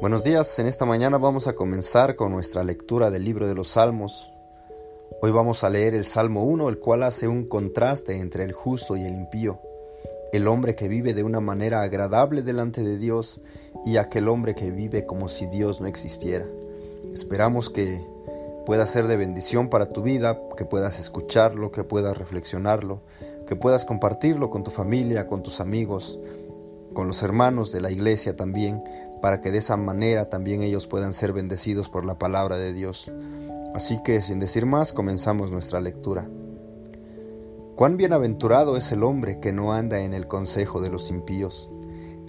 Buenos días, en esta mañana vamos a comenzar con nuestra lectura del libro de los Salmos. Hoy vamos a leer el Salmo 1, el cual hace un contraste entre el justo y el impío, el hombre que vive de una manera agradable delante de Dios y aquel hombre que vive como si Dios no existiera. Esperamos que pueda ser de bendición para tu vida, que puedas escucharlo, que puedas reflexionarlo, que puedas compartirlo con tu familia, con tus amigos, con los hermanos de la iglesia también, para que de esa manera también ellos puedan ser bendecidos por la palabra de Dios. Así que sin decir más, comenzamos nuestra lectura. Cuán bienaventurado es el hombre que no anda en el consejo de los impíos,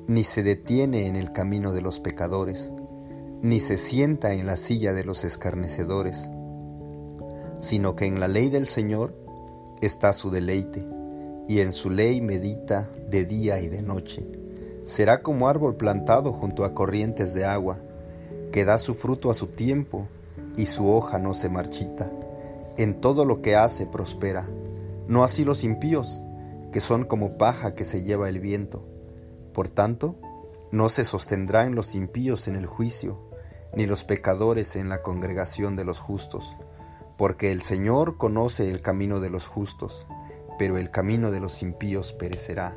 ni se detiene en el camino de los pecadores, ni se sienta en la silla de los escarnecedores, sino que en la ley del Señor está su deleite, y en su ley medita de día y de noche Será como árbol plantado junto a corrientes de agua, que da su fruto a su tiempo y su hoja no se marchita. En todo lo que hace prospera. No así los impíos, que son como paja que se lleva el viento. Por tanto, no se sostendrán los impíos en el juicio, ni los pecadores en la congregación de los justos, porque el Señor conoce el camino de los justos, pero el camino de los impíos perecerá.